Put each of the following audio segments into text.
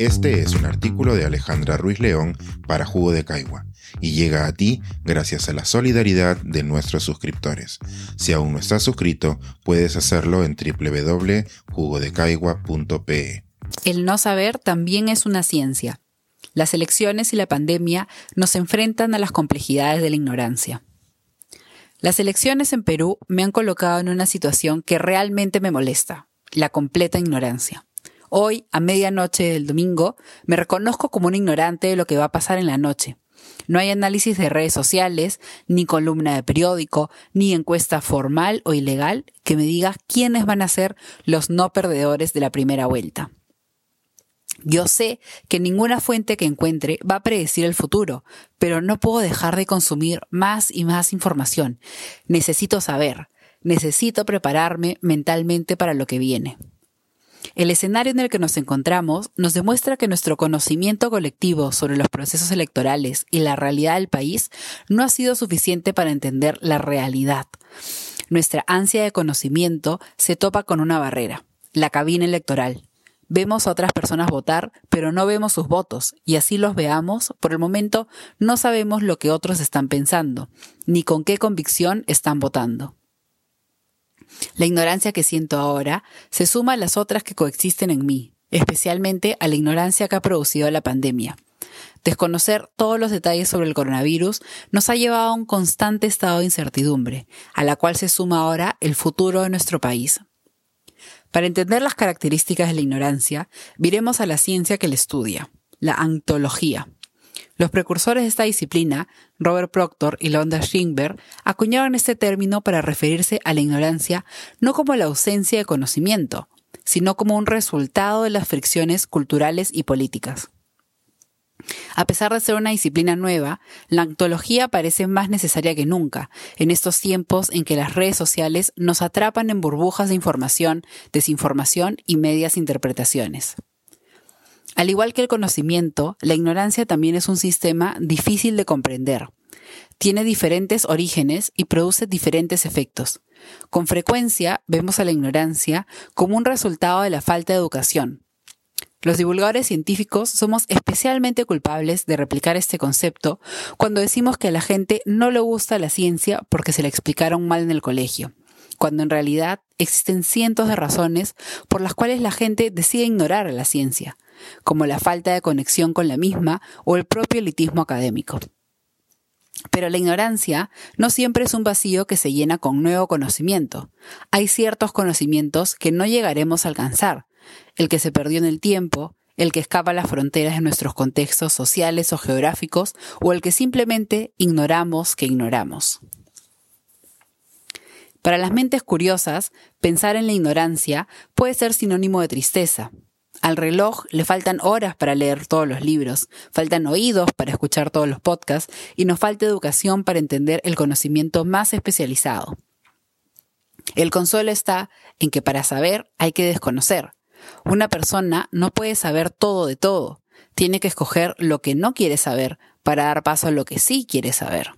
Este es un artículo de Alejandra Ruiz León para Jugo de Caigua y llega a ti gracias a la solidaridad de nuestros suscriptores. Si aún no estás suscrito, puedes hacerlo en www.jugodecaigua.pe. El no saber también es una ciencia. Las elecciones y la pandemia nos enfrentan a las complejidades de la ignorancia. Las elecciones en Perú me han colocado en una situación que realmente me molesta, la completa ignorancia. Hoy, a medianoche del domingo, me reconozco como un ignorante de lo que va a pasar en la noche. No hay análisis de redes sociales, ni columna de periódico, ni encuesta formal o ilegal que me diga quiénes van a ser los no perdedores de la primera vuelta. Yo sé que ninguna fuente que encuentre va a predecir el futuro, pero no puedo dejar de consumir más y más información. Necesito saber, necesito prepararme mentalmente para lo que viene. El escenario en el que nos encontramos nos demuestra que nuestro conocimiento colectivo sobre los procesos electorales y la realidad del país no ha sido suficiente para entender la realidad. Nuestra ansia de conocimiento se topa con una barrera, la cabina electoral, Vemos a otras personas votar, pero no vemos sus votos, y así los veamos, por el momento no sabemos lo que otros están pensando, ni con qué convicción están votando. La ignorancia que siento ahora se suma a las otras que coexisten en mí, especialmente a la ignorancia que ha producido la pandemia. Desconocer todos los detalles sobre el coronavirus nos ha llevado a un constante estado de incertidumbre, a la cual se suma ahora el futuro de nuestro país. Para entender las características de la ignorancia, viremos a la ciencia que la estudia, la antología. Los precursores de esta disciplina, Robert Proctor y Londa Schingberg, acuñaron este término para referirse a la ignorancia no como la ausencia de conocimiento, sino como un resultado de las fricciones culturales y políticas. A pesar de ser una disciplina nueva, la antología parece más necesaria que nunca, en estos tiempos en que las redes sociales nos atrapan en burbujas de información, desinformación y medias interpretaciones. Al igual que el conocimiento, la ignorancia también es un sistema difícil de comprender. Tiene diferentes orígenes y produce diferentes efectos. Con frecuencia vemos a la ignorancia como un resultado de la falta de educación, los divulgadores científicos somos especialmente culpables de replicar este concepto cuando decimos que a la gente no le gusta la ciencia porque se la explicaron mal en el colegio, cuando en realidad existen cientos de razones por las cuales la gente decide ignorar a la ciencia, como la falta de conexión con la misma o el propio elitismo académico. Pero la ignorancia no siempre es un vacío que se llena con nuevo conocimiento. Hay ciertos conocimientos que no llegaremos a alcanzar, el que se perdió en el tiempo, el que escapa a las fronteras de nuestros contextos sociales o geográficos, o el que simplemente ignoramos que ignoramos. Para las mentes curiosas, pensar en la ignorancia puede ser sinónimo de tristeza. Al reloj le faltan horas para leer todos los libros, faltan oídos para escuchar todos los podcasts y nos falta educación para entender el conocimiento más especializado. El consuelo está en que para saber hay que desconocer, una persona no puede saber todo de todo. Tiene que escoger lo que no quiere saber para dar paso a lo que sí quiere saber.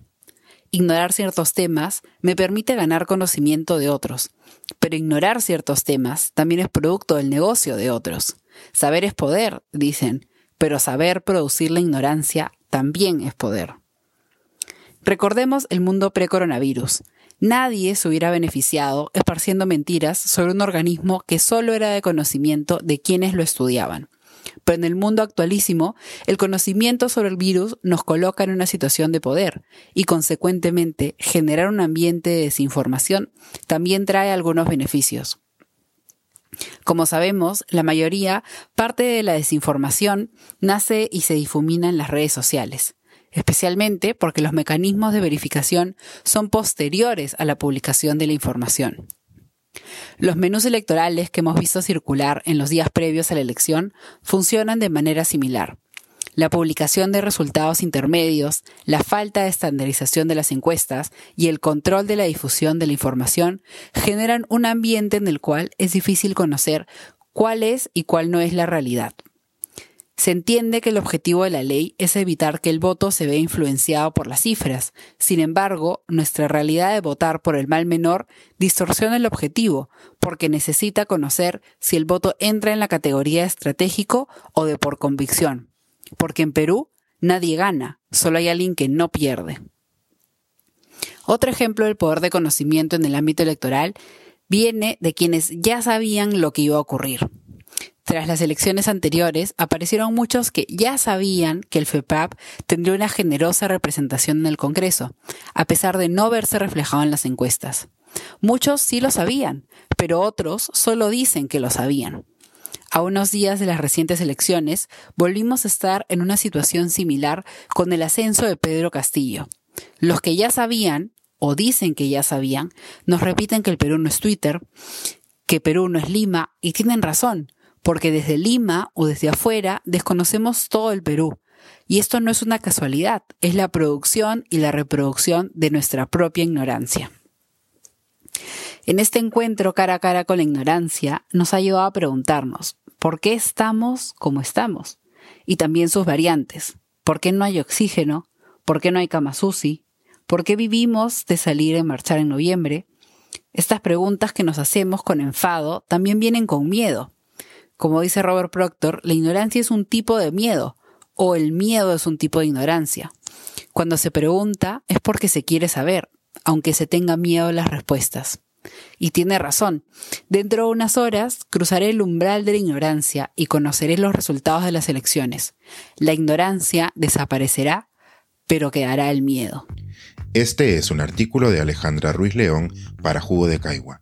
Ignorar ciertos temas me permite ganar conocimiento de otros, pero ignorar ciertos temas también es producto del negocio de otros. Saber es poder, dicen, pero saber producir la ignorancia también es poder. Recordemos el mundo pre-coronavirus. Nadie se hubiera beneficiado esparciendo mentiras sobre un organismo que solo era de conocimiento de quienes lo estudiaban. Pero en el mundo actualísimo, el conocimiento sobre el virus nos coloca en una situación de poder y, consecuentemente, generar un ambiente de desinformación también trae algunos beneficios. Como sabemos, la mayoría parte de la desinformación nace y se difumina en las redes sociales especialmente porque los mecanismos de verificación son posteriores a la publicación de la información. Los menús electorales que hemos visto circular en los días previos a la elección funcionan de manera similar. La publicación de resultados intermedios, la falta de estandarización de las encuestas y el control de la difusión de la información generan un ambiente en el cual es difícil conocer cuál es y cuál no es la realidad. Se entiende que el objetivo de la ley es evitar que el voto se vea influenciado por las cifras. Sin embargo, nuestra realidad de votar por el mal menor distorsiona el objetivo, porque necesita conocer si el voto entra en la categoría estratégico o de por convicción. Porque en Perú nadie gana, solo hay alguien que no pierde. Otro ejemplo del poder de conocimiento en el ámbito electoral viene de quienes ya sabían lo que iba a ocurrir. Tras las elecciones anteriores, aparecieron muchos que ya sabían que el FEPAP tendría una generosa representación en el Congreso, a pesar de no verse reflejado en las encuestas. Muchos sí lo sabían, pero otros solo dicen que lo sabían. A unos días de las recientes elecciones, volvimos a estar en una situación similar con el ascenso de Pedro Castillo. Los que ya sabían, o dicen que ya sabían, nos repiten que el Perú no es Twitter, que Perú no es Lima, y tienen razón porque desde Lima o desde afuera desconocemos todo el Perú. Y esto no es una casualidad, es la producción y la reproducción de nuestra propia ignorancia. En este encuentro cara a cara con la ignorancia nos ha llevado a preguntarnos, ¿por qué estamos como estamos? Y también sus variantes. ¿Por qué no hay oxígeno? ¿Por qué no hay Kamasusi? ¿Por qué vivimos de salir y marchar en noviembre? Estas preguntas que nos hacemos con enfado también vienen con miedo, como dice Robert Proctor, la ignorancia es un tipo de miedo o el miedo es un tipo de ignorancia. Cuando se pregunta es porque se quiere saber, aunque se tenga miedo a las respuestas. Y tiene razón. Dentro de unas horas cruzaré el umbral de la ignorancia y conoceré los resultados de las elecciones. La ignorancia desaparecerá, pero quedará el miedo. Este es un artículo de Alejandra Ruiz León para Jugo de Caigua